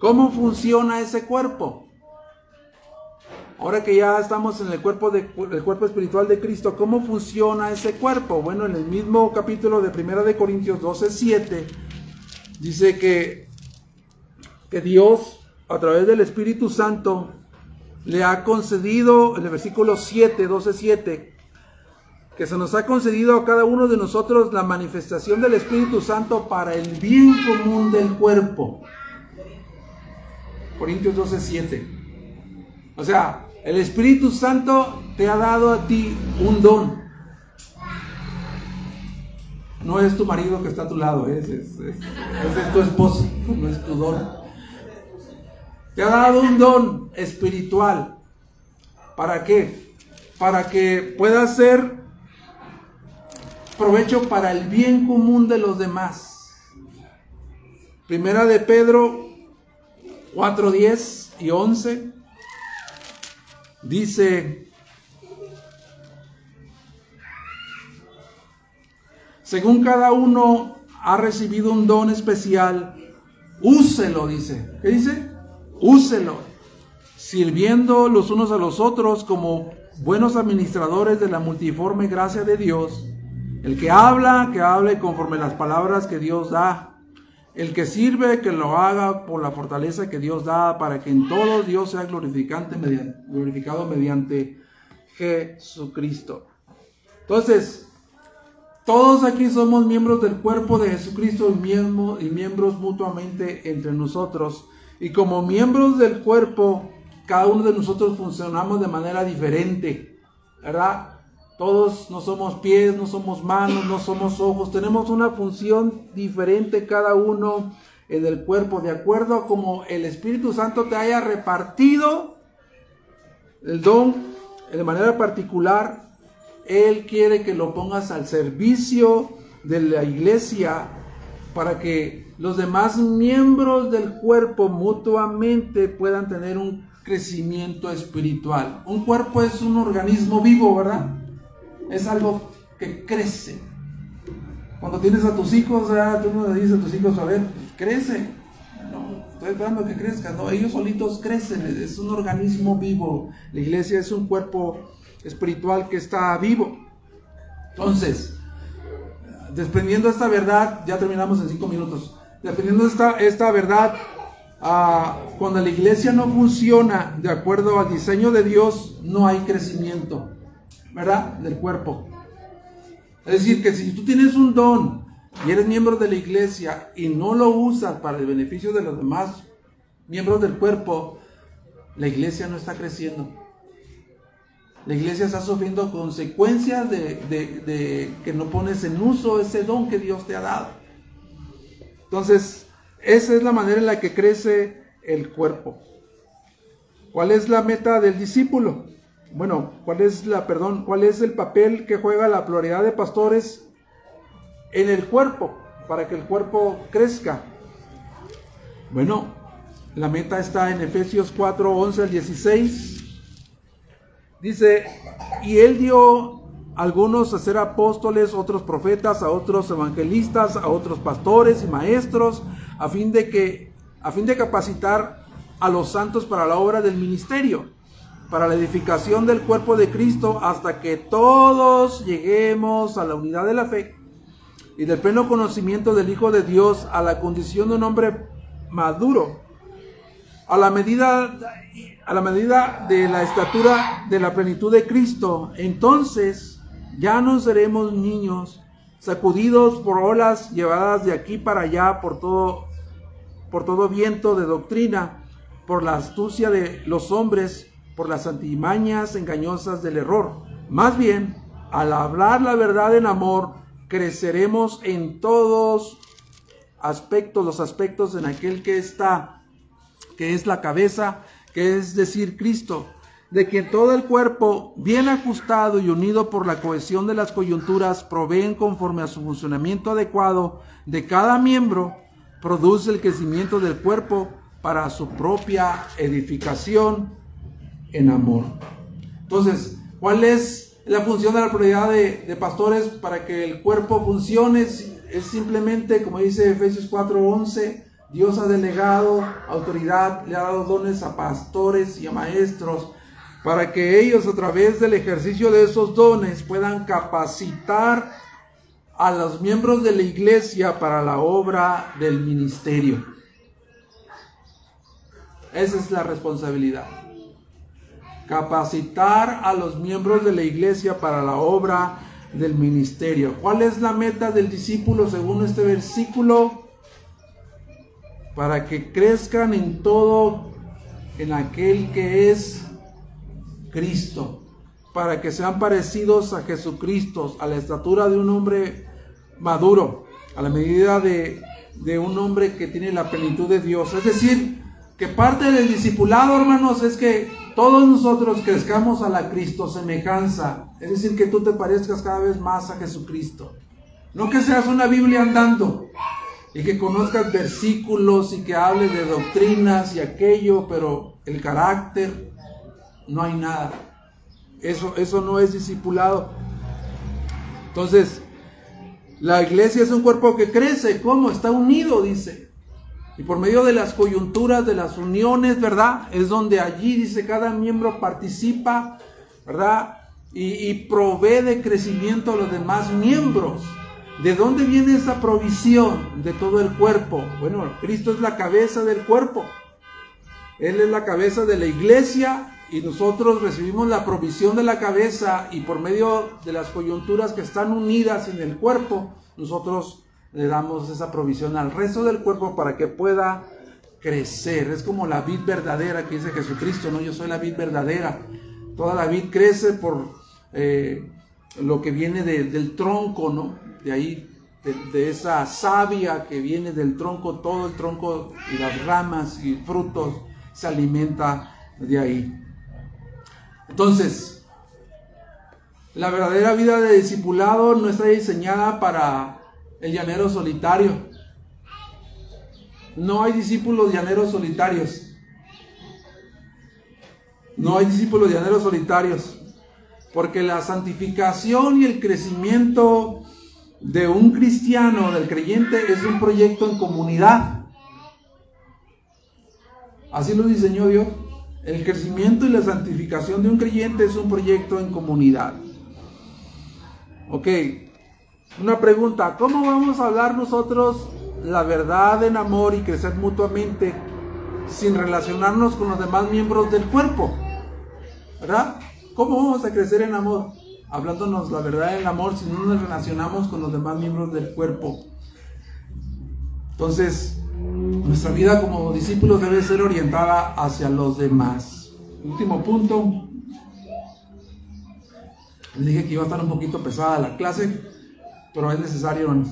S1: ¿Cómo funciona ese cuerpo? Ahora que ya estamos en el cuerpo, de, el cuerpo espiritual de Cristo, ¿cómo funciona ese cuerpo? Bueno, en el mismo capítulo de 1 de Corintios 12, 7, dice que, que Dios, a través del Espíritu Santo, le ha concedido, en el versículo 7, 12, 7, que se nos ha concedido a cada uno de nosotros la manifestación del Espíritu Santo para el bien común del cuerpo. Corintios 12, 7. O sea, el Espíritu Santo te ha dado a ti un don. No es tu marido que está a tu lado, es, es, tu esposo, no es tu don. Te ha dado un don espiritual. ¿Para qué? Para que pueda ser provecho para el bien común de los demás. Primera de Pedro 4, 10 y 11. Dice, según cada uno ha recibido un don especial, úselo, dice. ¿Qué dice? Úselo, sirviendo los unos a los otros como buenos administradores de la multiforme gracia de Dios. El que habla, que hable conforme las palabras que Dios da el que sirve, que lo haga por la fortaleza que Dios da, para que en todo Dios sea glorificante, glorificado mediante Jesucristo. Entonces, todos aquí somos miembros del cuerpo de Jesucristo y miembros mutuamente entre nosotros. Y como miembros del cuerpo, cada uno de nosotros funcionamos de manera diferente, ¿verdad? Todos no somos pies, no somos manos, no somos ojos. Tenemos una función diferente cada uno en el cuerpo, de acuerdo a como el Espíritu Santo te haya repartido el don de manera particular. Él quiere que lo pongas al servicio de la iglesia para que los demás miembros del cuerpo mutuamente puedan tener un crecimiento espiritual. Un cuerpo es un organismo vivo, ¿verdad? es algo que crece. Cuando tienes a tus hijos, tú no le dices a tus hijos, a ver, crece. No, estoy esperando que crezcan. No, ellos solitos crecen. Es un organismo vivo. La iglesia es un cuerpo espiritual que está vivo. Entonces, desprendiendo esta verdad, ya terminamos en cinco minutos. Desprendiendo esta, esta verdad, ah, cuando la iglesia no funciona de acuerdo al diseño de Dios, no hay crecimiento. ¿verdad? Del cuerpo. Es decir, que si tú tienes un don y eres miembro de la iglesia y no lo usas para el beneficio de los demás miembros del cuerpo, la iglesia no está creciendo. la iglesia está sufriendo consecuencias de, que no pones en uso ese don que Dios te ha dado. Entonces, esa es la manera en la que crece el cuerpo. ¿Cuál es la meta del discípulo? Bueno, ¿cuál es el papel que juega la pluralidad de pastores en el cuerpo para que el cuerpo crezca? Bueno, la meta está en Efesios 4, 11 al 16. Dice, y él dio algunos a ser apóstoles, otros profetas, a otros evangelistas, a otros pastores y maestros, a fin de que a fin de capacitar a los santos para la obra del ministerio, para la edificación del cuerpo de Cristo, hasta que todos lleguemos a la unidad de la fe y del pleno conocimiento del Hijo de Dios, a la condición de un hombre maduro, a la medida a la medida de la estatura de la plenitud de Cristo, entonces ya no seremos niños sacudidos por olas llevadas de aquí para allá por todo por todo viento de doctrina, por la astucia de los hombres, por las antimañas engañosas del error. Más bien, al hablar la verdad en amor, creceremos en todos aspectos, los aspectos en aquel que está, que es la cabeza, que es decir, Cristo, de quien todo el cuerpo, bien ajustado y unido por la cohesión de las coyunturas, proveen conforme a su funcionamiento adecuado de cada miembro, produce el crecimiento del cuerpo para su propia edificación en amor. Entonces, ¿cuál es la función de la prioridad de, pastores para que el cuerpo funcione? Es, simplemente, como dice Efesios 4:11, Dios ha delegado autoridad, le ha dado dones a pastores y a maestros para que ellos a través del ejercicio de esos dones puedan capacitar a los miembros de la iglesia para la obra del ministerio. Esa es la responsabilidad. Capacitar a los miembros de la iglesia para la obra del ministerio. ¿Cuál es la meta del discípulo según este versículo? para que crezcan en todo en aquel que es Cristo, para que sean parecidos a Jesucristo, a la estatura de un hombre maduro, a la medida de, de un hombre que tiene la plenitud de Dios. Es decir, que parte del discipulado, hermanos, es que todos nosotros crezcamos a la Cristo semejanza, es decir, que tú te parezcas cada vez más a Jesucristo. No que seas una Biblia andando, y que conozcas versículos y que hables de doctrinas y aquello, pero el carácter, no hay nada. Eso, eso no es discipulado. Entonces, la iglesia es un cuerpo que crece, ¿cómo? Está unido, dice. Y por medio de las coyunturas, de las uniones, ¿verdad? Es donde allí, dice, cada miembro participa, ¿verdad? Y, y provee de crecimiento a los demás miembros. ¿De dónde viene esa provisión de todo el cuerpo? Bueno, Cristo es la cabeza del cuerpo. Él es la cabeza de la iglesia y nosotros recibimos la provisión de la cabeza y por medio de las coyunturas que están unidas en el cuerpo, nosotros le damos esa provisión al resto del cuerpo para que pueda crecer. Es como la vid verdadera que dice Jesucristo, ¿no? Yo soy la vid verdadera. Toda la vid crece por eh, lo que viene del tronco, ¿no? de ahí, de, esa savia que viene del tronco, todo el tronco y las ramas y frutos se alimenta de ahí. Entonces, la verdadera vida de discipulado no está diseñada para el llanero solitario. No hay discípulos llaneros solitarios. No hay discípulos llaneros solitarios. Porque la santificación y el crecimiento de un cristiano, del creyente, es un proyecto en comunidad. Así lo diseñó Dios. El crecimiento y la santificación de un creyente es un proyecto en comunidad. Ok, una pregunta, ¿cómo vamos a hablar nosotros la verdad en amor y crecer mutuamente sin relacionarnos con los demás miembros del cuerpo? ¿Verdad? ¿Cómo vamos a crecer en amor? hablándonos la verdad del amor si no nos relacionamos con los demás miembros del cuerpo. Entonces, nuestra vida como discípulos debe ser orientada hacia los demás. Último punto. Les dije que iba a estar un poquito pesada la clase, pero es necesario, hermanos.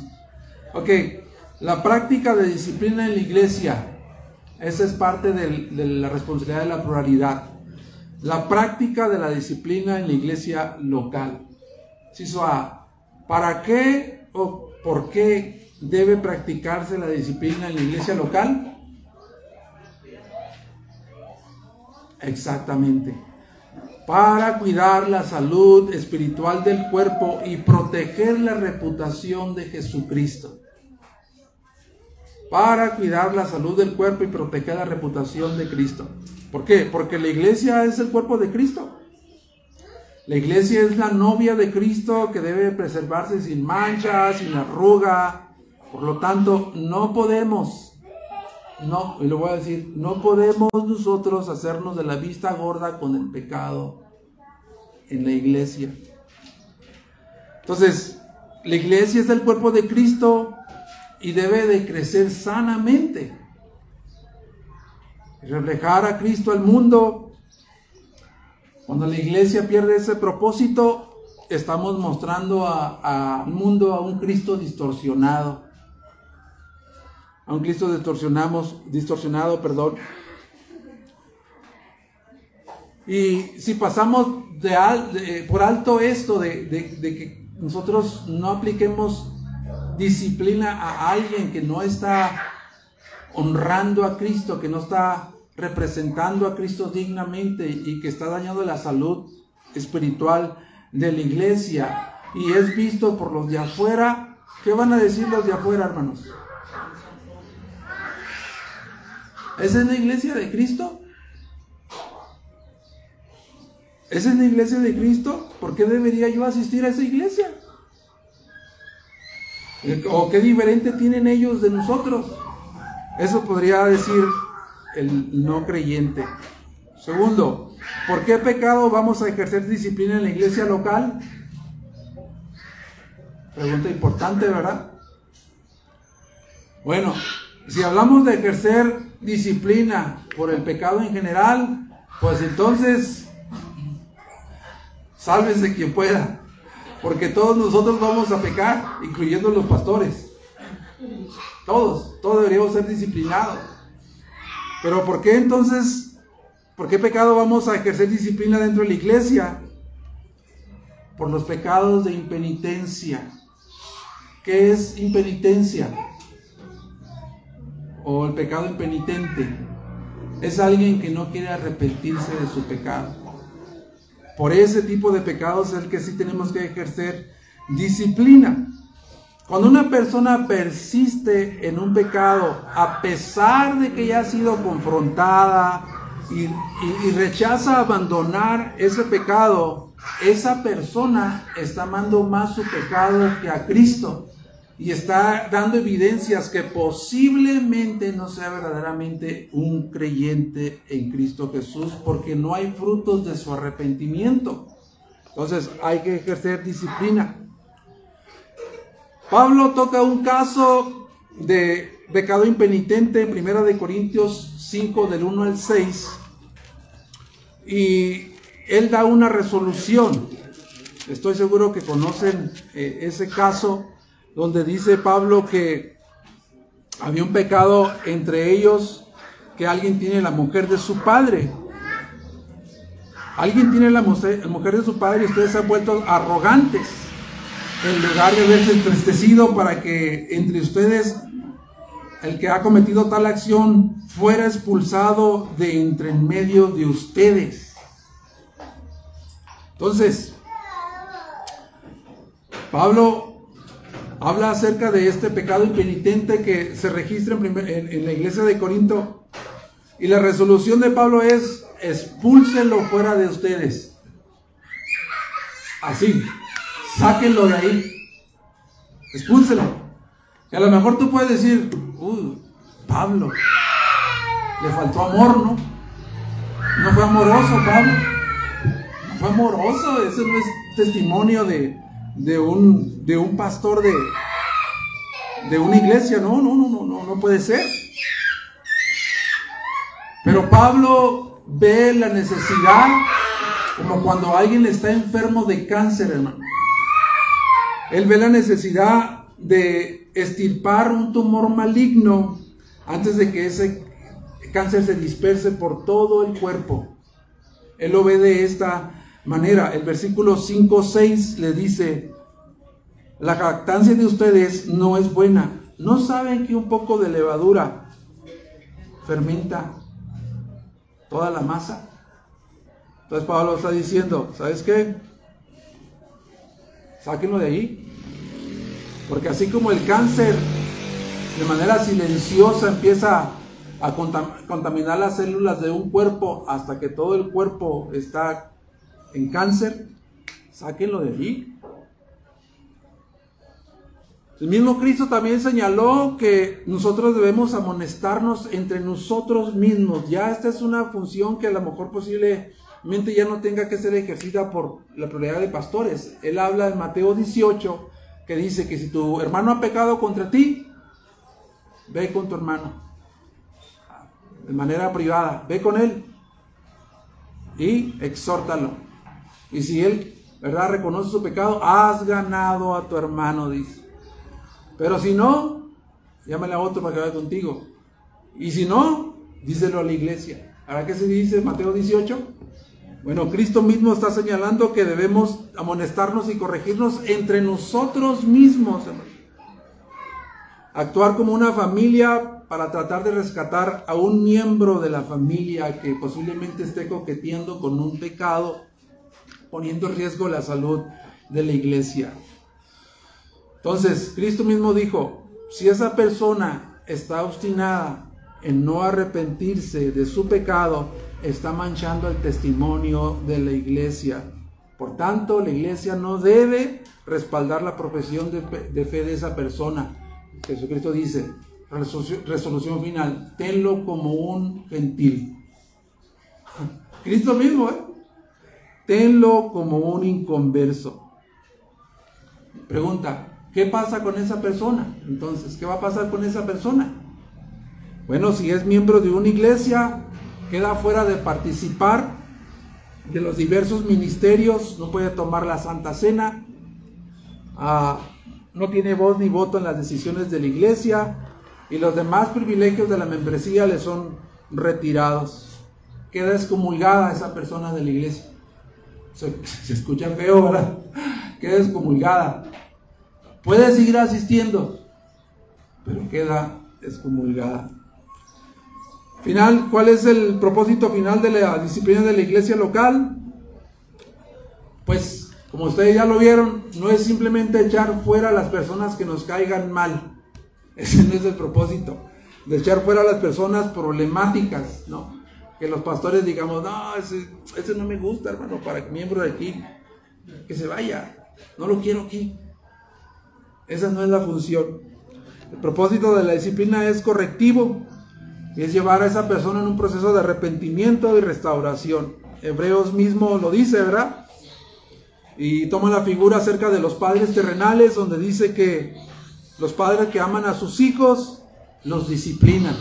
S1: Ok, la práctica de disciplina en la iglesia. Esa es parte de la responsabilidad de la pluralidad. La práctica de la disciplina en la iglesia local. ¿Para qué o por qué debe practicarse la disciplina en la iglesia local? Exactamente. Para cuidar la salud espiritual del cuerpo y proteger la reputación de Jesucristo. Para cuidar la salud del cuerpo y proteger la reputación de Cristo. ¿Por qué? Porque la iglesia es el cuerpo de Cristo. La iglesia es la novia de Cristo que debe preservarse sin mancha, sin arruga. Por lo tanto, no podemos no, y lo voy a decir, no podemos nosotros hacernos de la vista gorda con el pecado en la iglesia. Entonces, la iglesia es el cuerpo de Cristo y debe de crecer sanamente. reflejar a Cristo al mundo. Cuando la iglesia pierde ese propósito, estamos mostrando al mundo a un Cristo distorsionado a un Cristo distorsionamos, distorsionado, perdón. Y si pasamos de, por alto esto de, de, que nosotros no apliquemos disciplina a alguien que no está honrando a Cristo, que no está representando a Cristo dignamente y que está dañando la salud espiritual de la iglesia y es visto por los de afuera, ¿qué van a decir los de afuera, hermanos? ¿Esa es la iglesia de Cristo? ¿Esa es la iglesia de Cristo? ¿Por qué debería yo asistir a esa iglesia? ¿O qué diferente tienen ellos de nosotros? Eso podría decir el no creyente. Segundo, ¿por qué pecado vamos a ejercer disciplina en la iglesia local? Pregunta importante, ¿verdad? Bueno, si hablamos de ejercer disciplina por el pecado en general, pues entonces sálvese quien pueda, porque todos nosotros vamos a pecar, incluyendo los pastores. Todos, todos deberíamos ser disciplinados. Pero ¿por qué entonces, por qué pecado vamos a ejercer disciplina dentro de la iglesia? Por los pecados de impenitencia. ¿Qué es impenitencia? O el pecado impenitente es alguien que no quiere arrepentirse de su pecado. Por ese tipo de pecados es el que sí tenemos que ejercer disciplina. Cuando una persona persiste en un pecado, a pesar de que ya ha sido confrontada y, rechaza abandonar ese pecado, esa persona está amando más su pecado que a Cristo y está dando evidencias que posiblemente no sea verdaderamente un creyente en Cristo Jesús porque no hay frutos de su arrepentimiento. Entonces hay que ejercer disciplina. Pablo toca un caso de pecado impenitente en Primera de Corintios 5 del 1 al 6 y él da una resolución. Estoy seguro que conocen eh, ese caso donde dice Pablo que había un pecado entre ellos, que alguien tiene la mujer de su padre. Alguien tiene la mujer de su padre y ustedes se han vuelto arrogantes en lugar de verse entristecido para que entre ustedes el que ha cometido tal acción fuera expulsado de entre en medio de ustedes. Entonces, Pablo habla acerca de este pecado impenitente que se registra en, la iglesia de Corinto. Y la resolución de Pablo es, expúlsenlo fuera de ustedes. Así, sáquenlo de ahí. Expúlsenlo. Y a lo mejor tú puedes decir, uy, Pablo, le faltó amor, ¿no? No fue amoroso, Pablo. No fue amoroso, ese no es testimonio de, de un, de un pastor de, de una iglesia. No, no, no, no, no, no puede ser. Pero Pablo ve la necesidad como cuando alguien está enfermo de cáncer, hermano. Él ve la necesidad de estirpar un tumor maligno antes de que ese cáncer se disperse por todo el cuerpo. Él lo ve de esta manera. El versículo 5-6 le dice, la jactancia de ustedes no es buena. ¿No saben que un poco de levadura fermenta toda la masa? Entonces Pablo está diciendo, ¿sabes qué? Sáquenlo de ahí. Porque así como el cáncer de manera silenciosa empieza a contaminar las células de un cuerpo hasta que todo el cuerpo está en cáncer, sáquenlo de allí. El mismo Cristo también señaló que nosotros debemos amonestarnos entre nosotros mismos. Ya esta es una función que a lo mejor posiblemente ya no tenga que ser ejercida por la prioridad de pastores. Él habla en Mateo 18 que dice que si tu hermano ha pecado contra ti, ve con tu hermano de manera privada, ve con él y exhórtalo. Y si él, ¿verdad?, reconoce su pecado, has ganado a tu hermano, dice. Pero si no, llámale a otro para que vaya contigo. Y si no, díselo a la iglesia. ¿Ahora qué se dice Mateo 18? Bueno, Cristo mismo está señalando que debemos amonestarnos y corregirnos entre nosotros mismos, Actuar como una familia para tratar de rescatar a un miembro de la familia que posiblemente esté coqueteando con un pecado, poniendo en riesgo la salud de la iglesia. Entonces, Cristo mismo dijo, si esa persona está obstinada en no arrepentirse de su pecado, está manchando el testimonio de la iglesia. Por tanto, la iglesia no debe respaldar la profesión de, fe de esa persona. Jesucristo dice, resolución, final, tenlo como un gentil. Cristo mismo, ¿eh? Tenlo como un inconverso. Pregunta, ¿qué pasa con esa persona? Entonces, ¿qué va a pasar con esa persona? Bueno, si es miembro de una iglesia, queda fuera de participar de los diversos ministerios, no puede tomar la Santa Cena, ah, no tiene voz ni voto en las decisiones de la iglesia y los demás privilegios de la membresía le son retirados. Queda excomulgada esa persona de la iglesia. Se, escucha feo, ¿verdad? Queda excomulgada. Puede seguir asistiendo, pero queda excomulgada. Final, ¿cuál es el propósito final de la disciplina de la iglesia local? Pues, como ustedes ya lo vieron, no es simplemente echar fuera a las personas que nos caigan mal. Ese no es el propósito. De echar fuera a las personas problemáticas, ¿no? Que los pastores digamos, no, ese, no me gusta, hermano, para miembro de aquí. Que se vaya. No lo quiero aquí. Esa no es la función. El propósito de la disciplina es correctivo, es llevar a esa persona en un proceso de arrepentimiento y restauración. Hebreos mismo lo dice, ¿verdad? Y toma la figura acerca de los padres terrenales, donde dice que los padres que aman a sus hijos los disciplinan.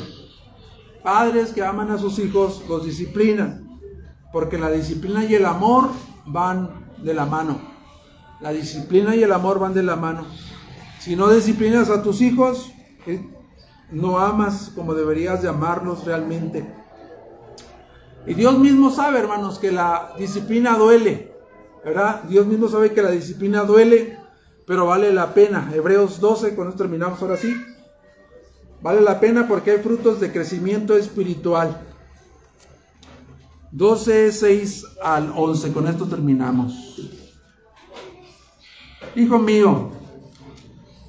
S1: Padres que aman a sus hijos los disciplinan, porque la disciplina y el amor van de la mano. La disciplina y el amor van de la mano. Si no disciplinas a tus hijos, no amas como deberías de amarlos realmente. Y Dios mismo sabe, hermanos, que la disciplina duele, ¿verdad? Dios mismo sabe que la disciplina duele, pero vale la pena. Hebreos 12, con esto terminamos ahora sí. Vale la pena porque hay frutos de crecimiento espiritual. 12, 6 al 11, con esto terminamos. Hijo mío,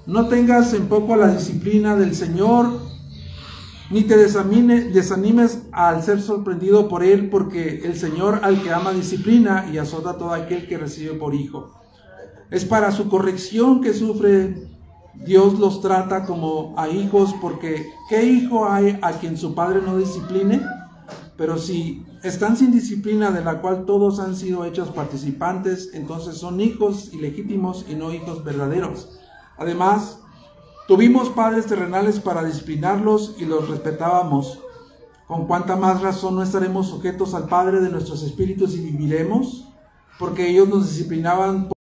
S1: no tengas en poco la disciplina del Señor, ni te desanimes al ser sorprendido por Él, porque el Señor al que ama disciplina y azota a todo aquel que recibe por hijo. Es para su corrección que sufre. Dios los trata como a hijos, porque ¿qué hijo hay a quien su padre no discipline? Pero si están sin disciplina de la cual todos han sido hechos participantes, entonces son hijos ilegítimos y no hijos verdaderos. Además, tuvimos padres terrenales para disciplinarlos y los respetábamos. ¿Con cuánta más razón no estaremos sujetos al Padre de nuestros espíritus y viviremos? porque ellos nos disciplinaban